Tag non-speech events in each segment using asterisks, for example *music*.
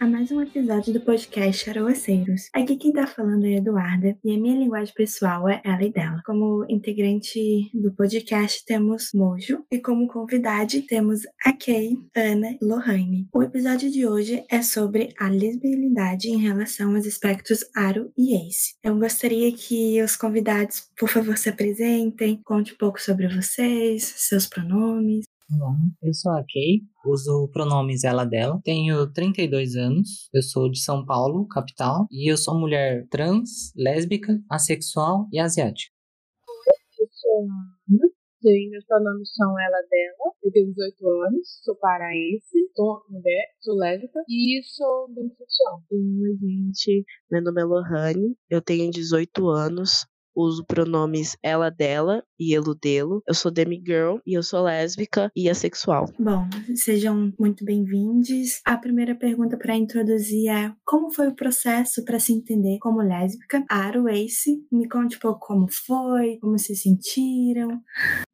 a mais um episódio do podcast Aroaceiros. Aqui quem tá falando é a Eduarda e a minha linguagem pessoal é ela e dela. Como integrante do podcast temos Mojo e como convidade temos a Kay, Ana e Lohane. O episódio de hoje é sobre a lesbianidade em relação aos aspectos aro e ace. Eu gostaria que os convidados, por favor, se apresentem, conte um pouco sobre vocês, seus pronomes. Olá, eu sou a Kay, uso pronomes ela dela, tenho 32 anos, eu sou de São Paulo, capital, e eu sou mulher trans, lésbica, assexual e asiática. Eu sou Ana, Sim, meus pronomes são ela dela, eu tenho 18 anos, sou paraense, sou mulher, sou lésbica e sou bissexual. Oi, gente, meu nome é Lohane, eu tenho 18 anos, uso pronomes ela dela e ele dele. Eu sou demigirl e eu sou lésbica e assexual. Bom, sejam muito bem-vindos. A primeira pergunta para introduzir é: como foi o processo para se entender como lésbica? Aro Ace, me conte um pouco como foi, como se sentiram.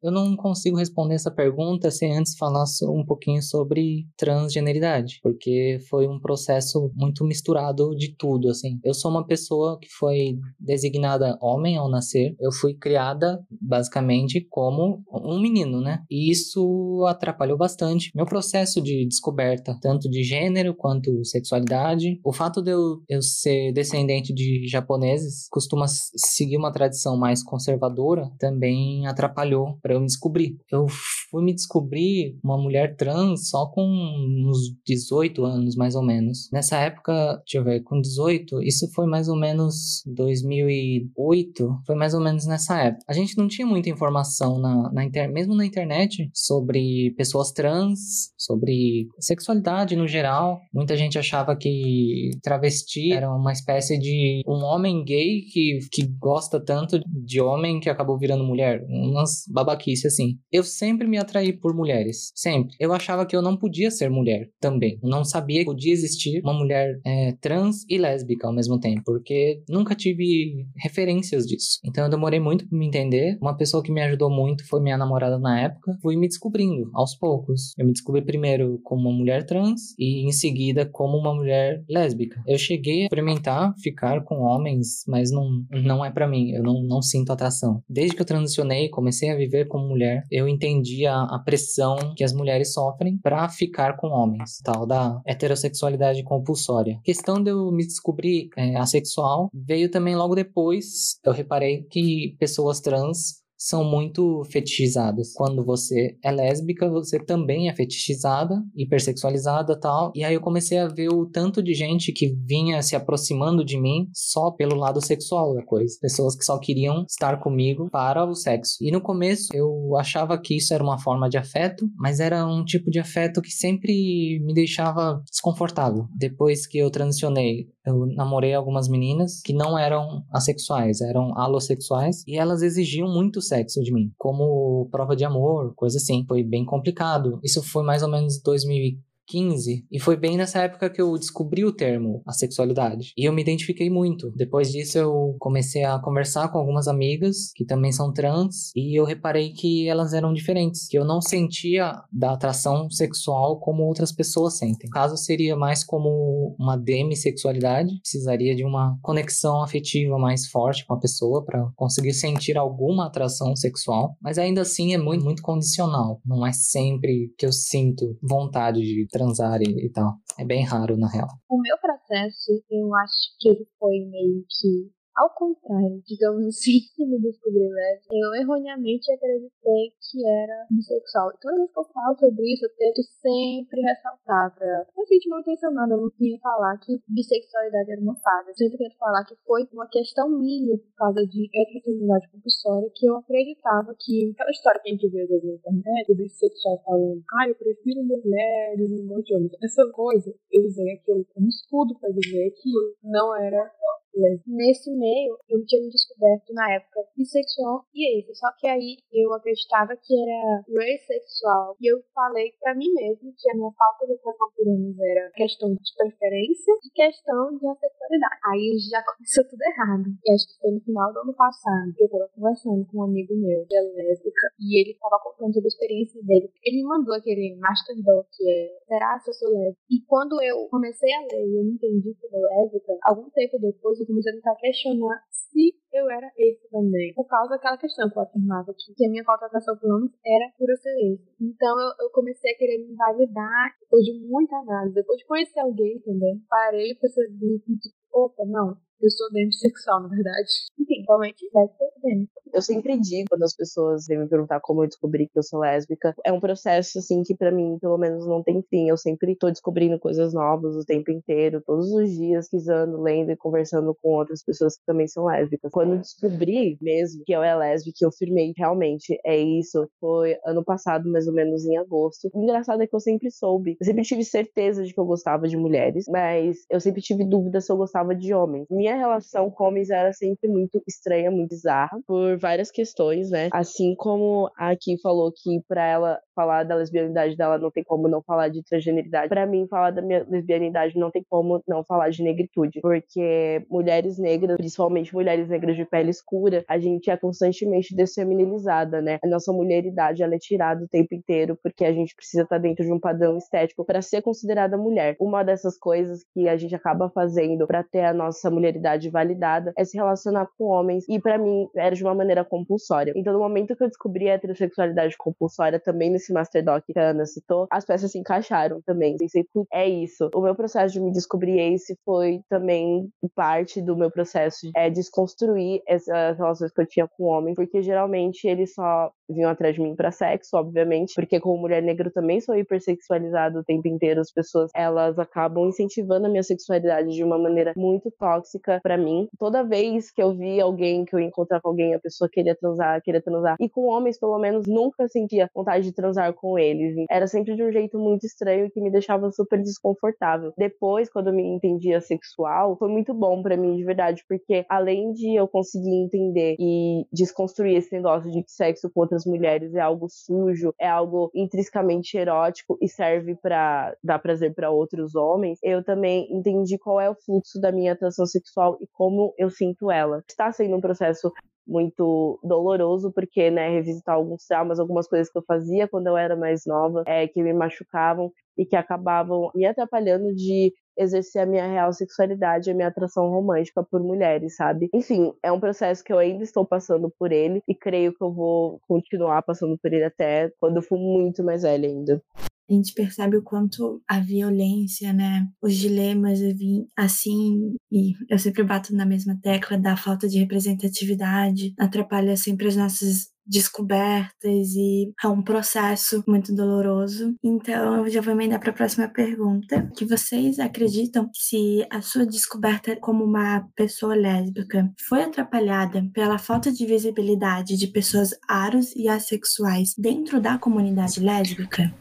Eu não consigo responder essa pergunta sem antes falar um pouquinho sobre transgeneridade, porque foi um processo muito misturado de tudo, assim. Eu sou uma pessoa que foi designada homem ao nascer. Eu fui criada basicamente como um menino, né? E isso atrapalhou bastante meu processo de descoberta, tanto de gênero quanto sexualidade. O fato de eu, eu ser descendente de japoneses, costuma seguir uma tradição mais conservadora, também atrapalhou para eu me descobrir. Eu fui me descobrir uma mulher trans só com uns 18 anos, mais ou menos. Nessa época, deixa eu ver, com 18, isso foi mais ou menos 2008, foi mais ou menos nessa época. A gente não tinha muita informação na, na internet, mesmo na internet, sobre pessoas trans, sobre sexualidade no geral. Muita gente achava que travesti era uma espécie de um homem gay que, que gosta tanto de homem que acabou virando mulher. Umas babaquice assim. Eu sempre me atraí por mulheres. Sempre. Eu achava que eu não podia ser mulher também. Eu não sabia que podia existir uma mulher é, trans e lésbica ao mesmo tempo. Porque nunca tive referências disso. Então eu demorei muito para me entender. Uma pessoa que me ajudou muito foi minha namorada na época. Fui me descobrindo aos poucos. Eu me descobri primeiro como uma mulher trans e em seguida como uma mulher lésbica. Eu cheguei a experimentar ficar com homens, mas não, não é para mim. Eu não, não sinto atração. Desde que eu transicionei, comecei a viver como mulher, eu entendi a, a pressão que as mulheres sofrem para ficar com homens, tal da heterossexualidade compulsória. A questão de eu me descobrir é, assexual veio também logo depois. Eu reparei reparei que pessoas trans são muito fetichizadas. Quando você é lésbica, você também é fetichizada, hipersexualizada tal. E aí eu comecei a ver o tanto de gente que vinha se aproximando de mim só pelo lado sexual da coisa. Pessoas que só queriam estar comigo para o sexo. E no começo eu achava que isso era uma forma de afeto, mas era um tipo de afeto que sempre me deixava desconfortável. Depois que eu transicionei, eu namorei algumas meninas que não eram assexuais, eram alossexuais, e elas exigiam muito sexo de mim, como prova de amor, coisa assim. Foi bem complicado. Isso foi mais ou menos 2000 15, e foi bem nessa época que eu descobri o termo a sexualidade. E eu me identifiquei muito. Depois disso eu comecei a conversar com algumas amigas que também são trans e eu reparei que elas eram diferentes, que eu não sentia da atração sexual como outras pessoas sentem. Caso seria mais como uma demissexualidade, precisaria de uma conexão afetiva mais forte com a pessoa para conseguir sentir alguma atração sexual, mas ainda assim é muito muito condicional. Não é sempre que eu sinto vontade de transar e, e tal. É bem raro, na real. O meu processo, eu acho que ele foi meio que ao contrário, digamos assim, *laughs* que me descobri lésbica, eu erroneamente acreditei que era bissexual. E toda vez que eu falo sobre isso, eu tento sempre ressaltar pra. Não senti mal intencionada, eu não queria falar que bissexualidade era uma fase. Eu sempre tento falar que foi uma questão minha, por causa de heterossexualidade compulsória, que eu acreditava que aquela história que a gente vê na internet, o bissexual falando, ah, eu prefiro mulheres, não gosto de homens. Essa coisa, eu usei aquilo como escudo pra dizer que não era Nesse meio, eu tinha me descoberto na época bissexual e esse. Só que aí eu acreditava que era sexual. E eu falei para mim mesmo que a minha falta de atração por homens era questão de preferência e questão de assexualidade. Aí já *laughs* começou tudo errado. E acho que foi no final do ano passado que eu tava conversando com um amigo meu, que é lésbica, e ele tava contando sobre a experiência dele. Ele me mandou aquele Master Doc, que é Será se eu sou lésbica? E quando eu comecei a ler e eu entendi que eu sou lésbica, algum tempo depois eu comecei a tentar questionar se eu era esse também. Por causa daquela questão que eu afirmava aqui, que a minha contratação por homens era por eu ser esse. Então eu, eu, comecei a querer me validar depois de muita análise. Depois de conhecer alguém também, parei e percebi que, tipo, opa, não, eu sou demissexual, na verdade. Enfim, deve ser dentro. Eu sempre digo quando as pessoas vêm me perguntar como eu descobri que eu sou lésbica. É um processo, assim, que para mim, pelo menos, não tem fim. Eu sempre tô descobrindo coisas novas o tempo inteiro, todos os dias, pesquisando, lendo e conversando com outras pessoas que também são lésbicas. Quando descobri mesmo que eu era lésbica, que eu firmei realmente é isso, foi ano passado, mais ou menos em agosto. O engraçado é que eu sempre soube, eu sempre tive certeza de que eu gostava de mulheres, mas eu sempre tive dúvida se eu gostava de homens. Minha relação com homens era sempre muito estranha, muito bizarra, por várias questões, né? Assim como a Kim falou que para ela falar da lesbianidade dela não tem como não falar de transgeneridade. Para mim, falar da minha lesbianidade não tem como não falar de negritude, porque mulheres negras, principalmente mulheres negras de pele escura, a gente é constantemente desfeminilizada, né? A nossa mulheridade ela é tirada o tempo inteiro porque a gente precisa estar dentro de um padrão estético para ser considerada mulher. Uma dessas coisas que a gente acaba fazendo para ter a nossa mulheridade validada é se relacionar com homens e para mim era de uma maneira compulsória. Então, no momento que eu descobri a heterossexualidade compulsória também nesse Master Doc que a Ana citou, as peças se encaixaram também. Pensei, é isso. O meu processo de me descobrir esse foi também parte do meu processo é, desconstruir essas relações que eu tinha com o homem, porque geralmente eles só vinham atrás de mim para sexo, obviamente, porque como mulher negra também sou hipersexualizada o tempo inteiro, as pessoas elas acabam incentivando a minha sexualidade de uma maneira muito tóxica para mim. Toda vez que eu vi alguém que eu encontrava alguém, a pessoa queria transar, queria transar. E com homens, pelo menos, nunca sentia vontade de transar com eles. Era sempre de um jeito muito estranho que me deixava super desconfortável. Depois, quando eu me entendia sexual, foi muito bom para mim, de verdade, porque além de eu conseguir entender e desconstruir esse negócio de que sexo com outras mulheres é algo sujo, é algo intrinsecamente erótico e serve para dar prazer para outros homens, eu também entendi qual é o fluxo da minha atração sexual e como eu sinto ela. Está sendo um processo muito doloroso, porque, né, revisitar alguns traumas, algumas coisas que eu fazia quando eu era mais nova, é, que me machucavam e que acabavam me atrapalhando de exercer a minha real sexualidade, a minha atração romântica por mulheres, sabe? Enfim, é um processo que eu ainda estou passando por ele e creio que eu vou continuar passando por ele até quando eu for muito mais velha ainda a gente percebe o quanto a violência, né, os dilemas assim, e eu sempre bato na mesma tecla da falta de representatividade, atrapalha sempre as nossas descobertas e é um processo muito doloroso. Então, eu já vou emendar para a próxima pergunta, que vocês acreditam se a sua descoberta como uma pessoa lésbica foi atrapalhada pela falta de visibilidade de pessoas aros e assexuais dentro da comunidade lésbica?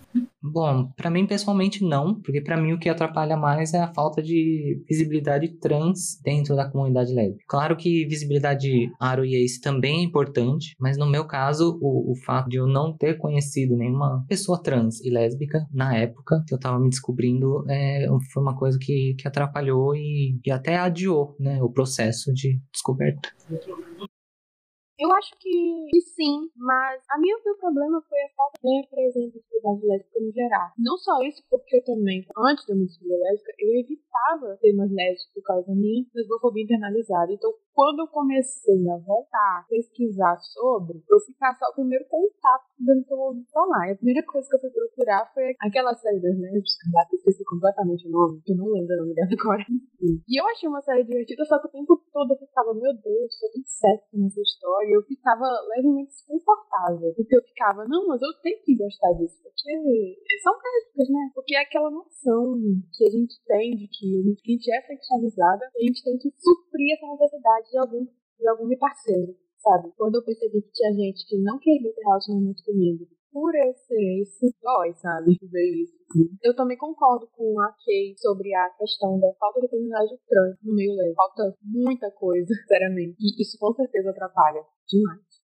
Bom, para mim pessoalmente não, porque para mim o que atrapalha mais é a falta de visibilidade trans dentro da comunidade lésbica. Claro que visibilidade aro e ace também é importante, mas no meu caso, o, o fato de eu não ter conhecido nenhuma pessoa trans e lésbica na época que eu tava me descobrindo é, foi uma coisa que, que atrapalhou e, e até adiou né, o processo de descoberta. Eu acho que, sim, mas a minha meu problema foi a falta de representatividade lésbica no geral. Não só isso, porque eu também, antes da minha descobrir lésbica, eu evitava temas lésbicos por causa da minha lesbofobia internalizada. Então, quando eu comecei a voltar a pesquisar sobre, eu fui caçar o primeiro contato dando que eu ouvi falar. E a primeira coisa que eu fui procurar foi aquela série das lésbicas, que eu esqueci completamente o nome, que eu não lembro o nome dela agora. E eu achei uma série divertida, só que o tempo todo eu ficava, meu Deus, sou certo nessa história e eu ficava levemente desconfortável. Porque eu ficava, não, mas eu tenho que gostar disso, porque são lésbicas, né? Porque é aquela noção que a gente tem de que a gente é sexualizada a gente tem que suprir essa necessidade de algum, de algum parceiro, sabe? Quando eu percebi que tinha gente que não queria ter relacionamento comigo por eu ser dói, sabe? Ver isso. Eu também concordo com a Kay sobre a questão da falta de oportunidade trans no meio leve. Falta muita coisa, *laughs* sinceramente. E isso com certeza atrapalha demais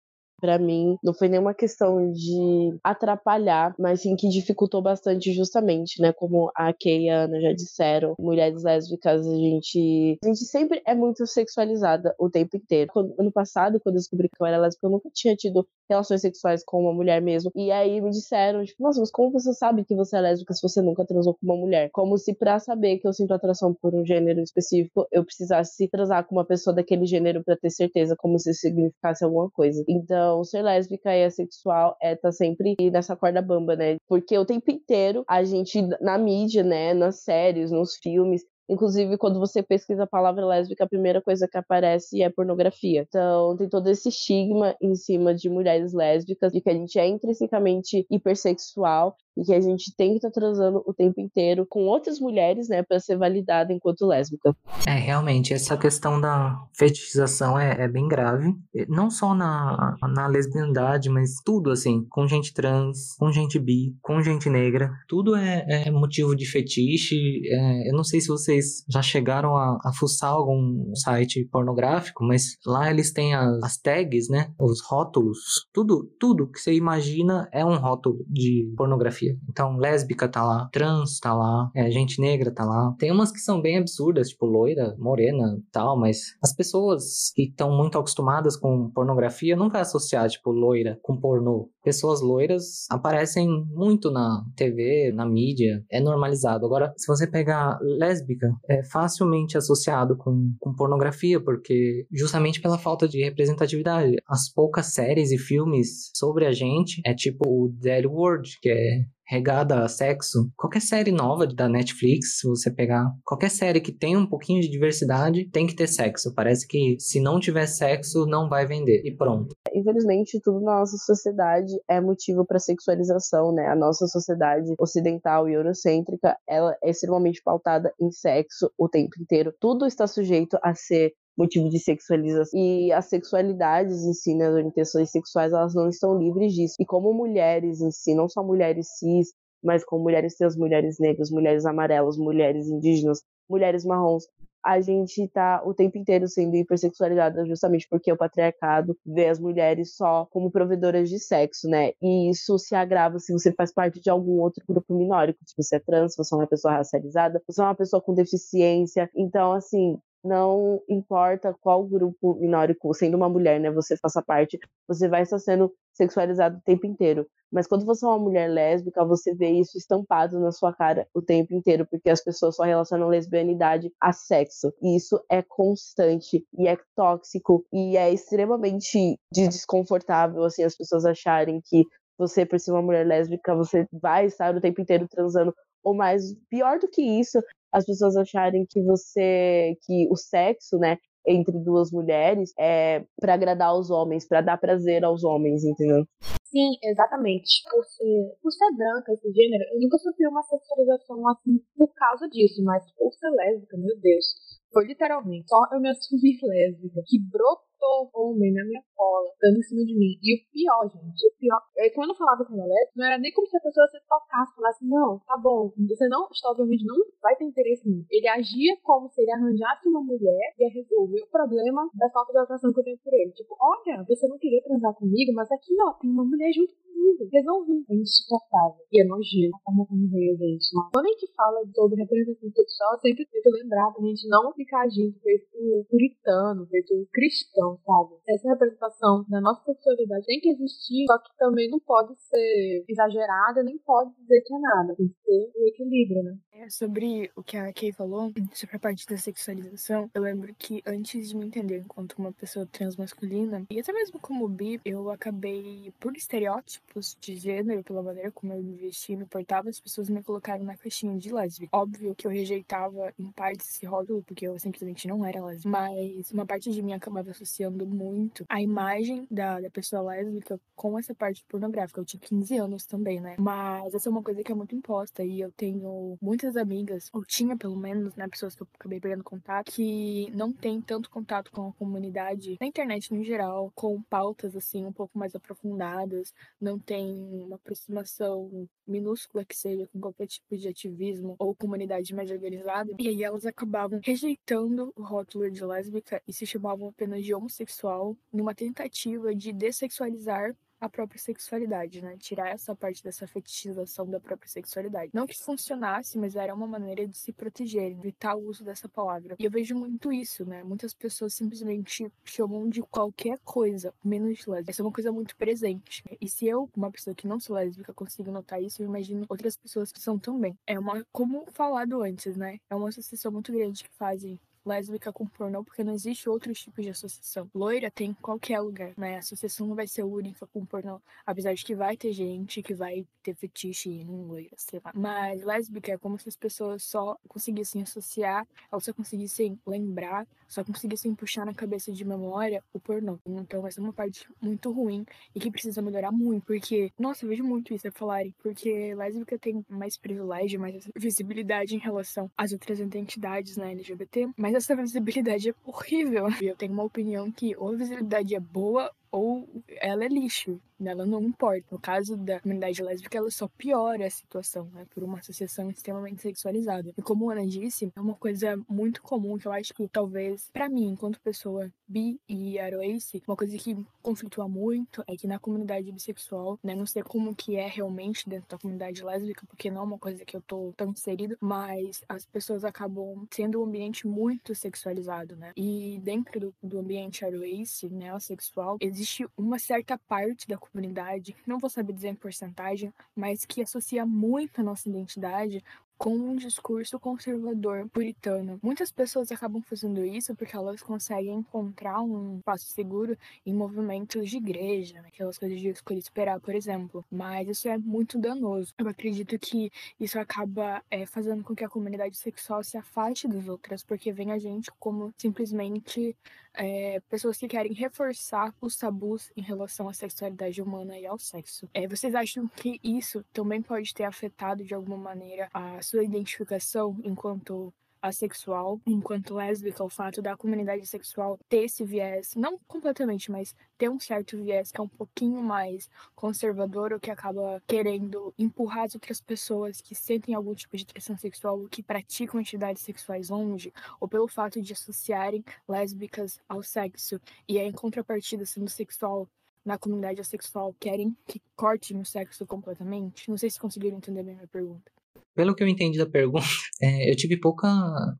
para mim não foi nenhuma questão de atrapalhar, mas sim que dificultou bastante justamente, né? Como a Kay e a Ana já disseram, mulheres lésbicas, a gente, a gente sempre é muito sexualizada o tempo inteiro. Quando, ano passado, quando eu descobri que eu era lésbica, eu nunca tinha tido relações sexuais com uma mulher mesmo. E aí me disseram, tipo, nossa, mas como você sabe que você é lésbica se você nunca transou com uma mulher? Como se pra saber que eu sinto atração por um gênero específico, eu precisasse transar com uma pessoa daquele gênero para ter certeza, como se significasse alguma coisa. Então, então, ser lésbica e assexual é tá sempre nessa corda bamba, né? Porque o tempo inteiro a gente, na mídia, né, nas séries, nos filmes, Inclusive, quando você pesquisa a palavra lésbica, a primeira coisa que aparece é pornografia. Então, tem todo esse estigma em cima de mulheres lésbicas, de que a gente é intrinsecamente hipersexual e que a gente tem que estar tá transando o tempo inteiro com outras mulheres, né, para ser validada enquanto lésbica. É, realmente, essa questão da fetichização é, é, bem grave, não só na, na lesbianidade, mas tudo, assim, com gente trans, com gente bi, com gente negra, tudo é, é motivo de fetiche. É, eu não sei se vocês já chegaram a, a fuçar algum site pornográfico, mas lá eles têm as, as tags, né, os rótulos, tudo, tudo que você imagina é um rótulo de pornografia. Então, lésbica tá lá, trans tá lá, é, gente negra tá lá. Tem umas que são bem absurdas, tipo loira, morena tal, mas as pessoas que estão muito acostumadas com pornografia vai associar, tipo, loira com pornô. Pessoas loiras aparecem muito na TV, na mídia, é normalizado. Agora, se você pegar lésbica, é facilmente associado com, com pornografia, porque justamente pela falta de representatividade. As poucas séries e filmes sobre a gente é tipo o Dead World, que é regada a sexo. Qualquer série nova da Netflix, se você pegar, qualquer série que tenha um pouquinho de diversidade, tem que ter sexo. Parece que se não tiver sexo, não vai vender. E pronto. Infelizmente, tudo na nossa sociedade é motivo para sexualização, né? A nossa sociedade ocidental e eurocêntrica, ela é extremamente pautada em sexo o tempo inteiro. Tudo está sujeito a ser motivo de sexualização. E as sexualidades em si, né, as orientações sexuais, elas não estão livres disso. E como mulheres em si, não só mulheres cis, mas como mulheres trans, mulheres negras, mulheres amarelas, mulheres indígenas, mulheres marrons, a gente tá o tempo inteiro sendo hipersexualizada justamente porque o patriarcado vê as mulheres só como provedoras de sexo, né? E isso se agrava se você faz parte de algum outro grupo minórico, se você é trans, se você é uma pessoa racializada, se você é uma pessoa com deficiência. Então, assim, não importa qual grupo minórico, sendo uma mulher, né, você faça parte, você vai estar sendo sexualizado o tempo inteiro. Mas quando você é uma mulher lésbica, você vê isso estampado na sua cara o tempo inteiro, porque as pessoas só relacionam lesbianidade a sexo. E isso é constante e é tóxico e é extremamente desconfortável, assim, as pessoas acharem que você, por ser uma mulher lésbica, você vai estar o tempo inteiro transando ou mais pior do que isso, as pessoas acharem que você que o sexo, né, entre duas mulheres é para agradar os homens, para dar prazer aos homens, entendeu? Sim, exatamente. Por ser, por ser branca, esse gênero, eu nunca sofri uma sexualização assim por causa disso, mas por ser lésbica, meu Deus. Foi literalmente só eu me assumir *laughs* lésbica que brotou homem na minha cola, dando em cima de mim. E o pior, gente, o pior, é que quando eu falava com ela lésbica, não era nem como se a pessoa se tocasse, falasse, não, tá bom, você não, está obviamente não vai ter interesse em mim. Ele agia como se ele arranjasse uma mulher e resolver o problema da falta de atração que eu tenho por ele. Tipo, olha, você não queria transar comigo, mas aqui, ó, tem uma mulher junto comigo. Resolvi. É insuportável. E é nojento a forma como veio, gente. Quando a gente fala sobre representação sexual, sempre tento lembrar pra gente não ficar agindo feito puritano, feito cristão sabe? Essa representação da nossa sexualidade tem que existir, só que também não pode ser exagerada, nem pode dizer que é nada. Tem que ter o equilíbrio, né? É, sobre o que a Kay falou, sobre a parte da sexualização, eu lembro que antes de me entender enquanto uma pessoa transmasculina, e até mesmo como bi, eu acabei, por estereótipos de gênero, pela maneira como eu me vestia e me portava, as pessoas me colocaram na caixinha de lésbica. Óbvio que eu rejeitava em parte esse rótulo, porque eu simplesmente não era lésbica, mas uma parte de mim acabava associando associando muito a imagem da, da pessoa lésbica com essa parte pornográfica. Eu tinha 15 anos também, né? Mas essa é uma coisa que é muito imposta e eu tenho muitas amigas, ou tinha pelo menos, né, pessoas que eu acabei perdendo contato, que não tem tanto contato com a comunidade na internet no geral, com pautas assim um pouco mais aprofundadas, não tem uma aproximação minúscula que seja com qualquer tipo de ativismo ou comunidade mais organizada. E aí elas acabavam rejeitando o rótulo de lésbica e se chamavam apenas de homossexual numa tentativa de dessexualizar a própria sexualidade, né? Tirar essa parte dessa fetichização da própria sexualidade. Não que funcionasse, mas era uma maneira de se proteger, evitar o uso dessa palavra. E eu vejo muito isso, né? Muitas pessoas simplesmente chamam de qualquer coisa, menos de lésbica. Essa é uma coisa muito presente. E se eu, uma pessoa que não sou lésbica, consigo notar isso, eu imagino outras pessoas que são também. É uma, como falado antes, né? É uma associação muito grande que fazem lésbica com pornô, porque não existe outros tipos de associação. Loira tem em qualquer lugar, né? A associação não vai ser única com pornô, apesar de que vai ter gente que vai ter fetiche em loira, sei lá. Mas lésbica é como se as pessoas só conseguissem associar, elas só conseguissem lembrar, só conseguissem puxar na cabeça de memória o pornô. Então essa é uma parte muito ruim e que precisa melhorar muito, porque, nossa, eu vejo muito isso a falarem, porque lésbica tem mais privilégio, mais visibilidade em relação às outras identidades, né, LGBT, mas mas essa visibilidade é horrível. E eu tenho uma opinião que ou a visibilidade é boa ou ela é lixo, ela não importa. No caso da comunidade lésbica, ela só piora a situação, né, por uma associação extremamente sexualizada. E como Ana disse, é uma coisa muito comum que eu acho que talvez, para mim, enquanto pessoa bi e aroace, uma coisa que conflitua muito é que na comunidade bissexual, né, não sei como que é realmente dentro da comunidade lésbica, porque não é uma coisa que eu tô tão inserido, mas as pessoas acabam sendo um ambiente muito sexualizado, né? E dentro do, do ambiente aroace, né, sexual, existe existe uma certa parte da comunidade, não vou saber dizer em porcentagem, mas que associa muito a nossa identidade com um discurso conservador puritano. Muitas pessoas acabam fazendo isso porque elas conseguem encontrar um espaço seguro em movimentos de igreja, aquelas coisas de escolher esperar, por exemplo. Mas isso é muito danoso. Eu acredito que isso acaba é, fazendo com que a comunidade sexual se afaste das outras, porque vem a gente como simplesmente é, pessoas que querem reforçar os tabus em relação à sexualidade humana e ao sexo. É, vocês acham que isso também pode ter afetado de alguma maneira a sua identificação enquanto assexual, enquanto lésbica, o fato da comunidade sexual ter esse viés, não completamente, mas ter um certo viés que é um pouquinho mais conservador, ou que acaba querendo empurrar as outras pessoas que sentem algum tipo de atração sexual ou que praticam atividades sexuais longe, ou pelo fato de associarem lésbicas ao sexo, e aí, em contrapartida, sendo sexual na comunidade assexual, querem que cortem o sexo completamente? Não sei se conseguiram entender bem a minha pergunta. Pelo que eu entendi da pergunta, *laughs* é, eu tive pouca.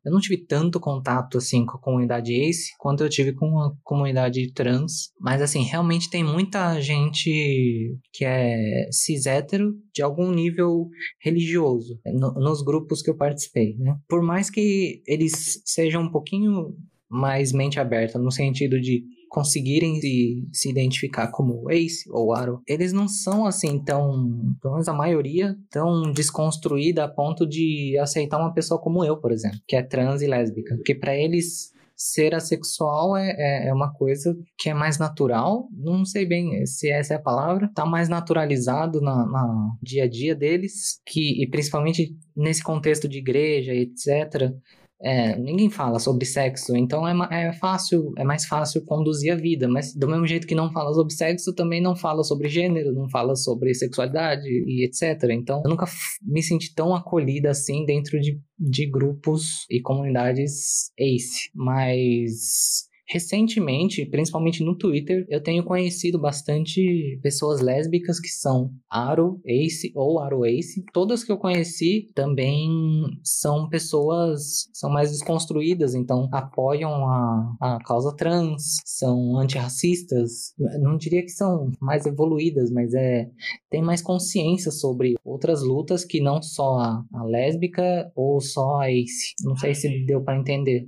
Eu não tive tanto contato assim com a comunidade ACE quanto eu tive com a comunidade trans. Mas assim, realmente tem muita gente que é cis hétero de algum nível religioso no, nos grupos que eu participei, né? Por mais que eles sejam um pouquinho mais mente aberta, no sentido de conseguirem se, se identificar como Ace ou Aro, eles não são assim tão, pelo menos a maioria, tão desconstruída a ponto de aceitar uma pessoa como eu, por exemplo, que é trans e lésbica. Porque para eles ser assexual é, é, é, uma coisa que é mais natural, não sei bem se essa é a palavra, tá mais naturalizado na, na dia a dia deles, que, e principalmente nesse contexto de igreja, etc., é, ninguém fala sobre sexo, então é, é fácil, é mais fácil conduzir a vida, mas do mesmo jeito que não fala sobre sexo, também não fala sobre gênero, não fala sobre sexualidade e etc. Então eu nunca me senti tão acolhida assim dentro de, de grupos e comunidades ACE, mas Recentemente, principalmente no Twitter, eu tenho conhecido bastante pessoas lésbicas que são aro, ace ou aro ace. Todas que eu conheci também são pessoas são mais desconstruídas, então apoiam a, a causa trans, são antirracistas. Não diria que são mais evoluídas, mas é tem mais consciência sobre outras lutas que não só a, a lésbica ou só a ace. Não sei se deu para entender.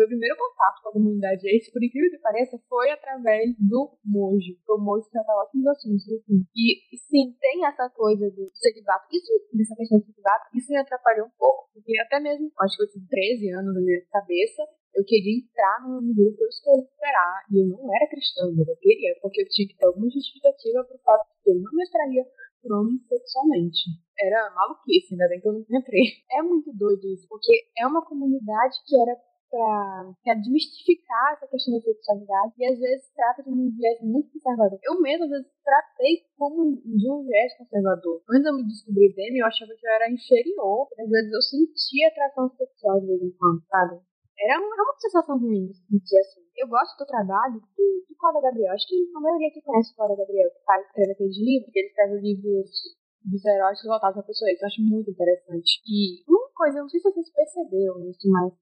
Meu primeiro contato com a comunidade esse, por incrível que pareça, foi através do Mojo. O Mojo trata ótimos assuntos, assim. E sim, tem essa coisa do celibato. Isso, dessa questão do celibato, isso me atrapalhou um pouco. Porque até mesmo, acho que eu tinha 13 anos na minha cabeça, eu queria entrar no grupo eu escolhi esperar. E eu não era cristã, mas eu queria, porque eu tinha que ter alguma justificativa pro fato de que eu não me atraía por homens sexualmente. Era maluquice, ainda bem que eu não entrei. É muito doido isso, porque é uma comunidade que era para desmistificar essa questão da sexualidade e às vezes trata de um viés muito conservador. Eu mesmo às vezes tratei como de um viés conservador. Antes eu me descobrir dele, eu achava que eu era inferior, às vezes eu sentia atração sexual de vez em quando, sabe? Era uma, uma sensação ruim de sentir assim. Eu gosto do trabalho do, do Cláudio Gabriel. Acho que a maioria aqui conhece o Cláudio Gabriel, que faz, escreve aqueles livros, que ele escreve livros dos heróis voltados para pessoas. Eu acho muito interessante. E uma coisa, eu não sei se vocês perceberam isso, mas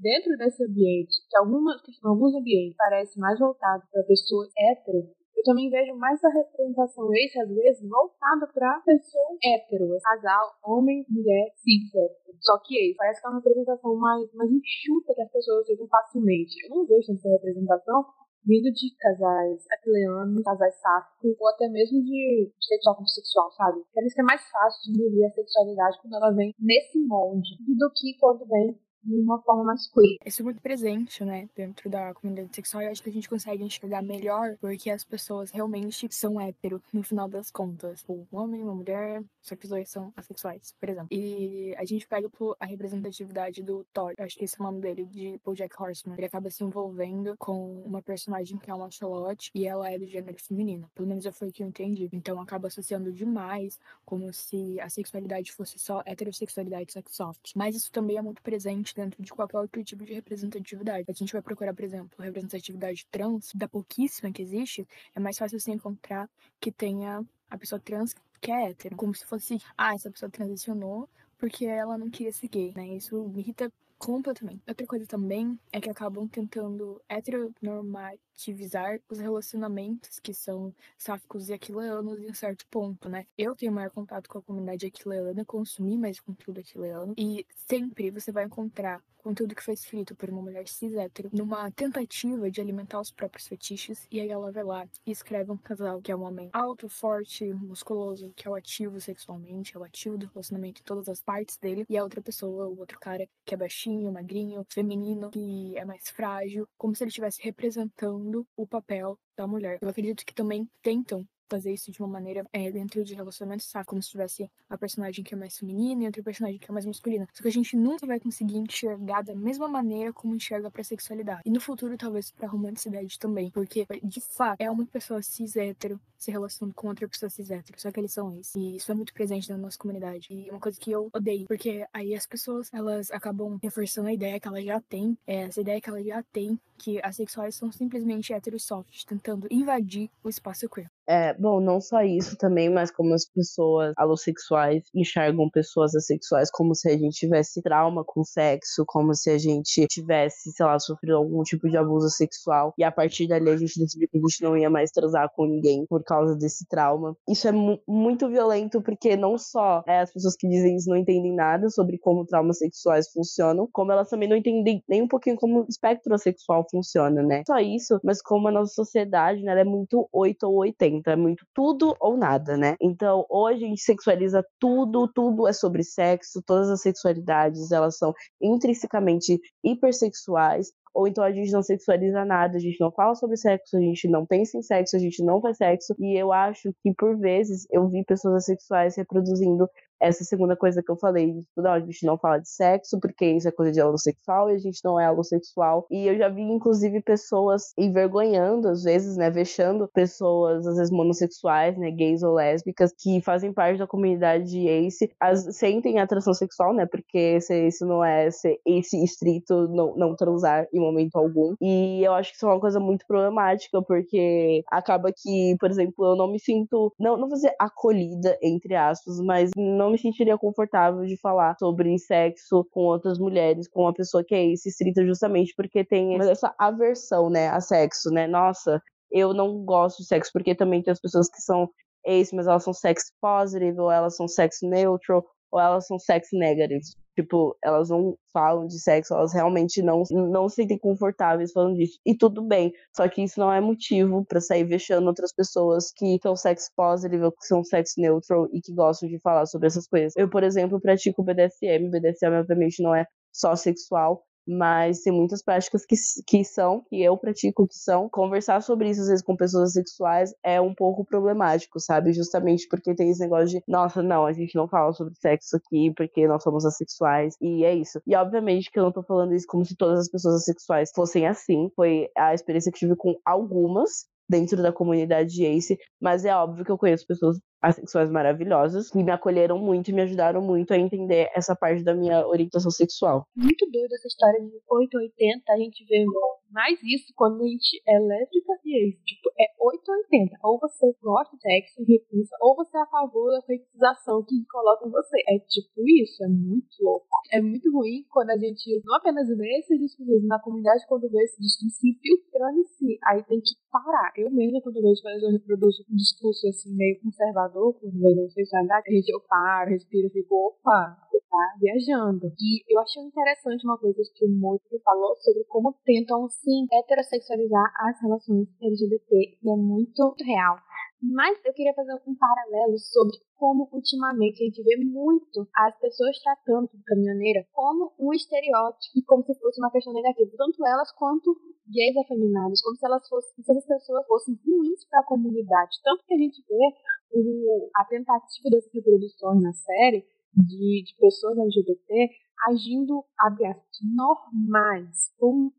dentro desse ambiente, que algumas, alguns ambientes parecem mais voltados para pessoas héteros, eu também vejo mais a representação esse, às vezes, voltada para pessoa hétero, casal, homem, mulher, cis, hétero. Só que esse parece que é uma representação mais, mais enxuta que as pessoas aceitam facilmente. Eu não vejo essa representação vindo de casais aquileanos, casais sáficos, ou até mesmo de sexual como sexual, sabe? Parece que é mais fácil de viver a sexualidade quando ela vem nesse molde do que quando vem de uma forma mais queer. Isso é muito presente, né, dentro da comunidade sexual. E acho que a gente consegue enxergar melhor porque as pessoas realmente são hétero, no final das contas. Um homem, uma mulher, só que os dois são assexuais, por exemplo. E a gente pega a representatividade do Thor, acho que esse é o nome dele, de Jack Horseman. Ele acaba se envolvendo com uma personagem que é uma Charlotte e ela é do gênero feminino. Pelo menos foi o que eu entendi. Então acaba associando demais como se a sexualidade fosse só heterossexualidade sex soft. Mas isso também é muito presente dentro de qualquer outro tipo de representatividade. A gente vai procurar, por exemplo, representatividade trans, da pouquíssima que existe, é mais fácil você encontrar que tenha a pessoa trans que é hétero. Como se fosse, ah, essa pessoa transicionou porque ela não queria ser gay, né? Isso me irrita completamente. Outra coisa também é que acabam tentando heteronormativizar os relacionamentos que são sáficos e aquileanos em certo ponto, né? Eu tenho maior contato com a comunidade aquileana, consumi mais conteúdo aquileano e sempre você vai encontrar conteúdo que foi escrito por uma mulher cis hétero numa tentativa de alimentar os próprios fetiches, e aí ela vai lá e escreve um casal que é um homem alto, forte, musculoso, que é o ativo sexualmente, é o ativo do relacionamento em todas as partes dele, e a outra pessoa, o outro cara que é baixinho, magrinho, feminino, que é mais frágil, como se ele estivesse representando o papel da mulher. Eu acredito que também tentam fazer isso de uma maneira é, dentro de relacionamentos, sabe? Como se tivesse a personagem que é mais feminina e outra personagem que é mais masculina. Só que a gente nunca vai conseguir enxergar da mesma maneira como enxerga pra sexualidade. E no futuro, talvez pra romanticidade também. Porque, de fato, é uma pessoa cis hétero se relacionando com outra pessoa cis hétero. Só que eles são isso. E isso é muito presente na nossa comunidade. E é uma coisa que eu odeio. Porque aí as pessoas, elas acabam reforçando a ideia que elas já têm. É, essa ideia que elas já têm que as sexuais são simplesmente héteros soft, tentando invadir o espaço queer. É, bom, não só isso também, mas como as pessoas alossexuais enxergam pessoas assexuais como se a gente tivesse trauma com sexo, como se a gente tivesse, sei lá, sofrido algum tipo de abuso sexual e a partir dali a gente decidiu que a gente não ia mais transar com ninguém por causa desse trauma. Isso é mu muito violento porque não só é, as pessoas que dizem isso não entendem nada sobre como traumas sexuais funcionam, como elas também não entendem nem um pouquinho como o espectro sexual funciona, né? Só isso, mas como a nossa sociedade, né, é muito 8 ou 80 então é muito tudo ou nada, né? Então, hoje a gente sexualiza tudo, tudo é sobre sexo, todas as sexualidades, elas são intrinsecamente hipersexuais, ou então a gente não sexualiza nada, a gente não fala sobre sexo, a gente não pensa em sexo, a gente não faz sexo, e eu acho que por vezes eu vi pessoas assexuais reproduzindo essa segunda coisa que eu falei, tipo, não, a gente não fala de sexo, porque isso é coisa de homossexual e a gente não é homossexual. E eu já vi, inclusive, pessoas envergonhando, às vezes, né, vexando pessoas, às vezes, monossexuais, né, gays ou lésbicas, que fazem parte da comunidade ace, as, sentem atração sexual, né, porque isso não é ser ace estrito, não, não transar em momento algum. E eu acho que isso é uma coisa muito problemática, porque acaba que, por exemplo, eu não me sinto, não, não vou dizer acolhida, entre aspas, mas não me sentiria confortável de falar sobre sexo com outras mulheres, com uma pessoa que é isso, estrita justamente porque tem essa aversão, né, a sexo, né? Nossa, eu não gosto de sexo porque também tem as pessoas que são ace, mas elas são sex positive, ou elas são sex neutral, ou elas são sex negative. Tipo, elas não falam de sexo, elas realmente não, não se sentem confortáveis falando disso. E tudo bem, só que isso não é motivo para sair vexando outras pessoas que são sex positive, que são sex neutral e que gostam de falar sobre essas coisas. Eu, por exemplo, pratico BDSM. BDSM, obviamente, não é só sexual, mas tem muitas práticas que, que são, que eu pratico, que são. Conversar sobre isso, às vezes, com pessoas sexuais é um pouco problemático, sabe? Justamente porque tem esse negócio de, nossa, não, a gente não fala sobre sexo aqui porque nós somos assexuais, e é isso. E obviamente que eu não tô falando isso como se todas as pessoas assexuais fossem assim, foi a experiência que tive com algumas, dentro da comunidade Ace, mas é óbvio que eu conheço pessoas assexuais maravilhosas que me acolheram muito e me ajudaram muito a entender essa parte da minha orientação sexual. Muito doido essa história de 880, a gente vê mais isso quando a gente é lésbica e ex. Tipo, é 880. Ou você gosta de sexo e repulsa, ou você é a favor da feitiçação que coloca em você. É tipo isso, é muito louco. É muito ruim quando a gente não apenas vê esses discursos na comunidade, quando vê esse discurso se filtrando em si. Aí tem que parar. Eu mesma, quando vejo, quando eu reproduzo um discurso assim, meio conservador, quando vejo sexualidade, a gente, eu paro, respiro fico, opa, tá viajando. E eu achei interessante uma coisa que o Moito falou sobre como tentam, sim, heterossexualizar as relações LGBT, e é muito real. Mas eu queria fazer um paralelo sobre como ultimamente a gente vê muito as pessoas tratando a caminhoneira como um estereótipo, como se fosse uma questão negativa, tanto elas quanto gays afeminados, como se elas fossem, se as pessoas fossem ruins para a comunidade. Tanto que a gente vê o, a tentativa dessas reproduções na série de, de pessoas LGBT agindo, abre normais, como,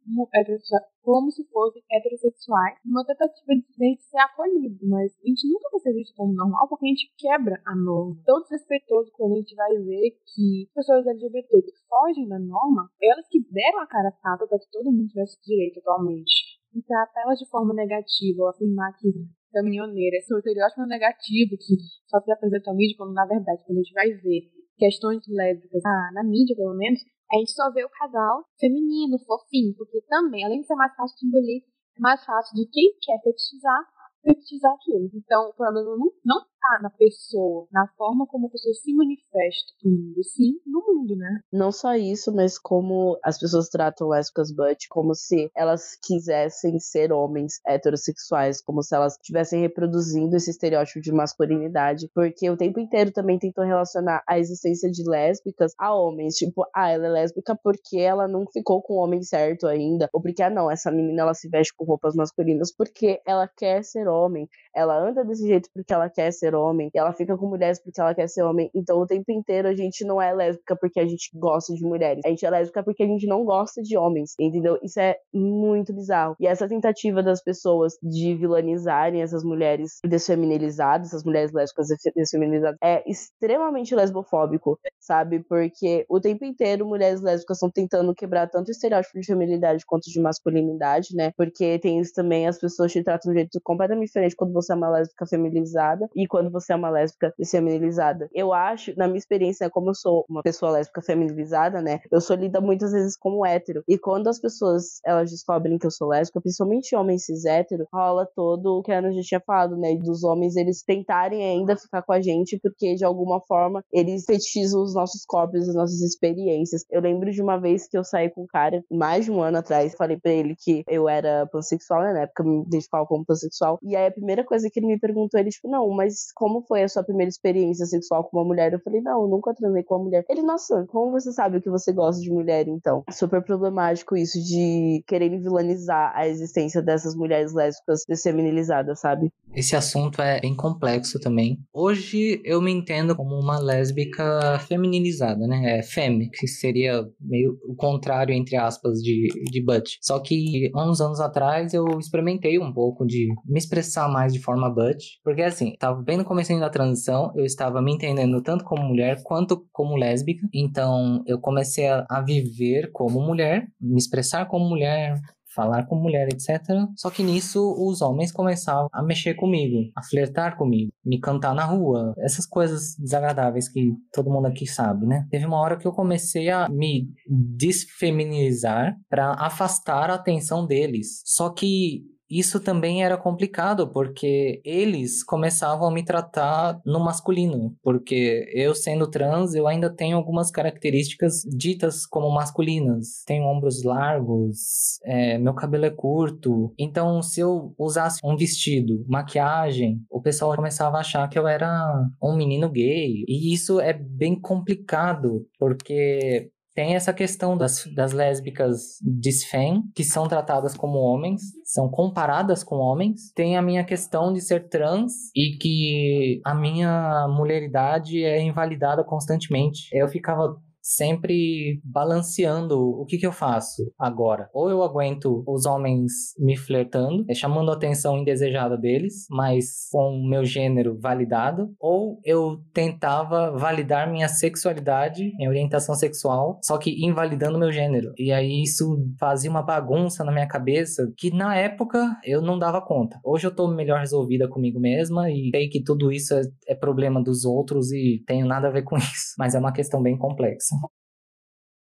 como se fossem heterossexuais, uma tentativa de ser acolhido, mas a gente nunca vai ser visto como normal porque a gente quebra a norma. Tão desrespeitoso quando a gente vai ver que pessoas LGBT que fogem da norma, elas que deram a cara tapa para que todo mundo tivesse direito atualmente. E tratar elas de forma negativa, ou afirmar que caminhoneira, esse estereótipo negativo que só se apresenta ao mídia, quando na verdade, quando a gente vai ver questões lésbicas na, na mídia, pelo menos, a gente só vê o casal feminino, fofinho, porque também, além de ser mais fácil de engolir, é mais fácil de quem quer fetichizar, fetichizar aquilo. Então, o problema não, não na pessoa, na forma como a pessoa se manifesta no mundo, sim no mundo, né? Não só isso, mas como as pessoas tratam lésbicas butt como se elas quisessem ser homens heterossexuais, como se elas estivessem reproduzindo esse estereótipo de masculinidade, porque o tempo inteiro também tentam relacionar a existência de lésbicas a homens, tipo, ah, ela é lésbica porque ela não ficou com o homem certo ainda, ou porque, ah, não, essa menina ela se veste com roupas masculinas porque ela quer ser homem, ela anda desse jeito porque ela quer ser ser homem, e ela fica com mulheres porque ela quer ser homem. Então o tempo inteiro a gente não é lésbica porque a gente gosta de mulheres. A gente é lésbica porque a gente não gosta de homens, entendeu? Isso é muito bizarro. E essa tentativa das pessoas de vilanizarem essas mulheres desfeminilizadas, essas mulheres lésbicas desfeminilizadas, é extremamente lesbofóbico, sabe? Porque o tempo inteiro mulheres lésbicas estão tentando quebrar tanto o estereótipo de feminilidade quanto de masculinidade, né? Porque tem isso também, as pessoas te tratam de um jeito completamente diferente quando você é uma lésbica feminilizada e quando quando você é uma lésbica feminilizada. Eu acho, na minha experiência, como eu sou uma pessoa lésbica feminilizada, né, eu sou lida muitas vezes como hétero. E quando as pessoas, elas descobrem que eu sou lésbica, principalmente homens cis hétero, rola todo o que a Ana já tinha falado, né, dos homens eles tentarem ainda ficar com a gente porque de alguma forma eles fetichizam os nossos corpos, as nossas experiências. Eu lembro de uma vez que eu saí com um cara, mais de um ano atrás, falei para ele que eu era pansexual, né, na época eu me identificava como pansexual. E aí a primeira coisa que ele me perguntou, ele tipo, não, mas como foi a sua primeira experiência sexual com uma mulher? Eu falei, não, eu nunca transei com uma mulher. Ele, nossa, como você sabe o que você gosta de mulher, então? Super problemático isso de querer vilanizar a existência dessas mulheres lésbicas desfeminilizadas, sabe? Esse assunto é bem complexo também. Hoje eu me entendo como uma lésbica feminilizada, né? É femme, que seria meio o contrário, entre aspas, de, de butt. Só que uns anos atrás eu experimentei um pouco de me expressar mais de forma butt, porque assim, tava bem no começo da transição, eu estava me entendendo tanto como mulher quanto como lésbica. Então eu comecei a, a viver como mulher, me expressar como mulher, falar com mulher, etc. Só que nisso os homens começavam a mexer comigo, a flertar comigo, me cantar na rua, essas coisas desagradáveis que todo mundo aqui sabe, né? Teve uma hora que eu comecei a me desfeminizar para afastar a atenção deles. Só que isso também era complicado, porque eles começavam a me tratar no masculino, porque eu sendo trans, eu ainda tenho algumas características ditas como masculinas. Tenho ombros largos, é, meu cabelo é curto. Então, se eu usasse um vestido, maquiagem, o pessoal começava a achar que eu era um menino gay. E isso é bem complicado, porque Tem essa questão das, das lésbicas disfem, que são tratadas como homens, são comparadas com homens. Tem a minha questão de ser trans e que a minha mulheridade é invalidada constantemente. Eu ficava sempre balanceando o que, que eu faço agora. Ou eu aguento os homens me flertando, é, chamando a atenção indesejada deles, mas com o meu gênero validado, ou eu tentava validar minha sexualidade, minha orientação sexual, só que invalidando meu gênero. E aí isso fazia uma bagunça na minha cabeça que na época eu não dava conta. Hoje eu tô melhor resolvida comigo mesma e sei que tudo isso é, é problema dos outros e tenho nada a ver com *laughs* isso, mas é uma questão bem complexa.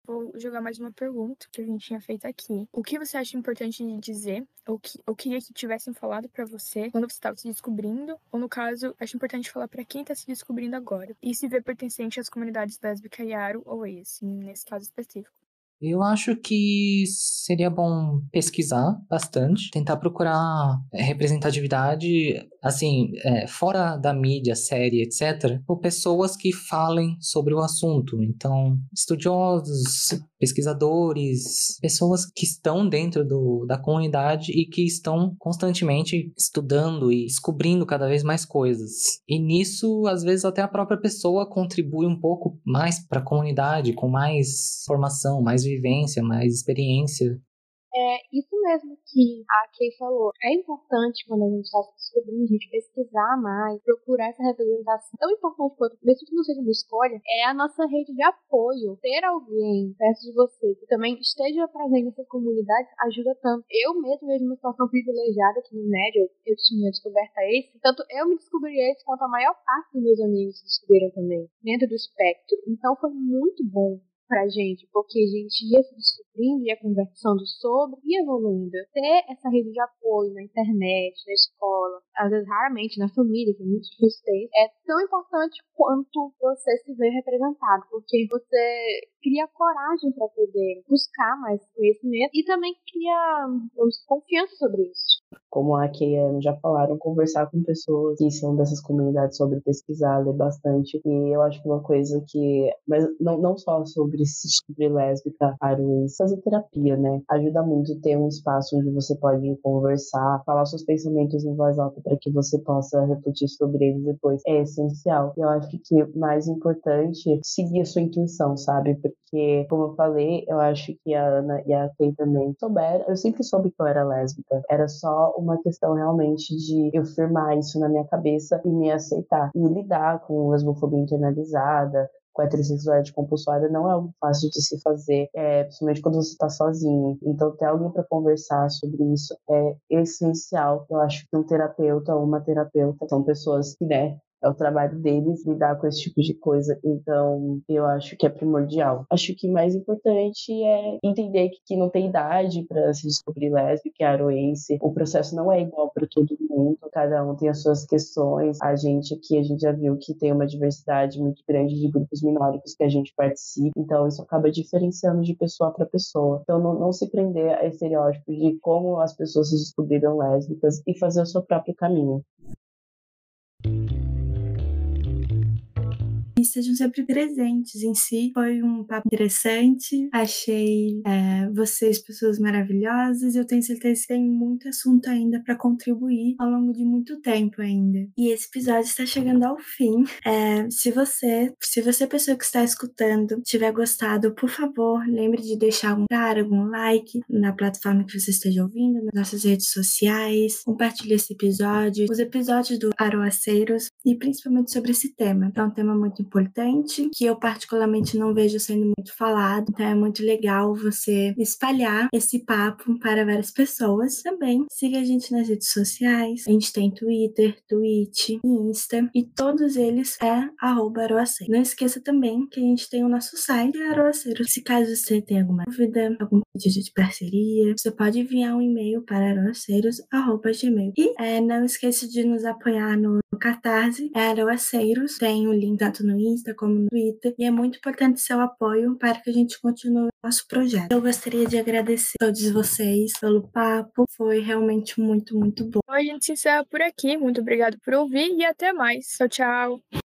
Vou jogar mais uma pergunta que a gente tinha feito aqui. O que você acha importante de dizer, ou que eu queria que tivessem falado para você quando você estava se descobrindo, ou no caso, acho importante falar para quem está se descobrindo agora e se vê pertencente às comunidades lésbica e aro ou esse, nesse caso específico? Eu acho que seria bom pesquisar bastante, tentar procurar é, representatividade, assim, é, fora da mídia, série, etc., por pessoas que falem sobre o assunto. Então, estudiosos, pesquisadores, pessoas que estão dentro do, da comunidade e que estão constantemente estudando e descobrindo cada vez mais coisas. E nisso, às vezes, até a própria pessoa contribui um pouco mais para a comunidade, com mais formação, mais vivência, mais experiência. É isso mesmo que a Kay falou. É importante quando a gente está se descobrindo, a gente pesquisar mais, procurar essa representação. Tão importante quanto, mesmo que não seja uma escolha, é a nossa rede de apoio. Ter alguém perto de você que também esteja presente nessas comunidades ajuda tanto. Eu mesmo vejo uma situação privilegiada aqui no médio, eu tinha descoberta esse. Tanto eu me descobri esse quanto a maior parte dos meus amigos se descobriram também, dentro do espectro. Então foi muito bom pra gente, porque a gente ia se descobrindo, ia conversando sobre e evoluindo. Ter essa rede de apoio na internet, na escola, às vezes raramente na família, que é muito difícil ter, é tão importante quanto você se ver representado, porque você cria coragem para poder buscar mais conhecimento e também cria confiança sobre isso como a Keiane já falaram, conversar com pessoas que são dessas comunidades sobre pesquisar, ler bastante. E eu acho que uma coisa que. Mas não, não só sobre se descobrir lésbica, aruins, fazer terapia, né? Ajuda muito ter um espaço onde você pode conversar, falar seus pensamentos em voz alta para que você possa refletir sobre eles depois. É essencial. E eu acho que mais importante é seguir a sua intuição, sabe? Porque, como eu falei, eu acho que a Ana e a Kay também souberam. Eu sempre soube que eu era lésbica. Era só uma questão realmente de eu firmar isso na minha cabeça e me aceitar. E lidar com lesbofobia internalizada, com a heterossexualidade compulsória não é algo fácil de se fazer, é, principalmente quando você está sozinho. Então, ter alguém para conversar sobre isso é essencial. Eu acho que um terapeuta ou uma terapeuta são pessoas que, né, é o trabalho deles lidar com esse tipo de coisa. Então, eu acho que é primordial. Acho que mais importante é entender que, que não tem idade para se descobrir lésbica, aroense. O processo não é igual para todo mundo, cada um tem as suas questões. A gente aqui, a gente já viu que tem uma diversidade muito grande de grupos minóricos que a gente participa, então isso acaba diferenciando de pessoa para pessoa. Então, não, não se prender a estereótipos de como as pessoas se descobriram lésbicas e fazer o seu próprio caminho. Estejam sempre presentes em si. Foi um papo interessante, achei é, vocês pessoas maravilhosas. Eu tenho certeza que tem muito assunto ainda para contribuir ao longo de muito tempo ainda. E esse episódio está chegando ao fim. É, se você, se você pessoa que está escutando, tiver gostado, por favor, lembre de deixar um comentário, algum like na plataforma que você esteja ouvindo, nas nossas redes sociais. Compartilhe esse episódio, os episódios do Aroaceiros e principalmente sobre esse tema. É um tema muito importante importante, que eu particularmente não vejo sendo muito falado. Então é muito legal você espalhar esse papo para várias pessoas. Também siga a gente nas redes sociais. A gente tem Twitter, Twitch Insta. E todos eles é arroba Não esqueça também que a gente tem o nosso site, Aroaceiro. Se caso você tenha alguma dúvida, algum pedido de parceria, você pode enviar um e-mail para aroaceiros.gmail. E é, não esqueça de nos apoiar no, Catarse, é Aroaceiros. Tem o link tanto no Insta como no Twitter. E é muito importante seu apoio para que a gente continue nosso projeto. Eu gostaria de agradecer a todos vocês pelo papo. Foi realmente muito, muito bom. A gente se encerra por aqui. Muito obrigado por ouvir e até mais. Tchau, tchau.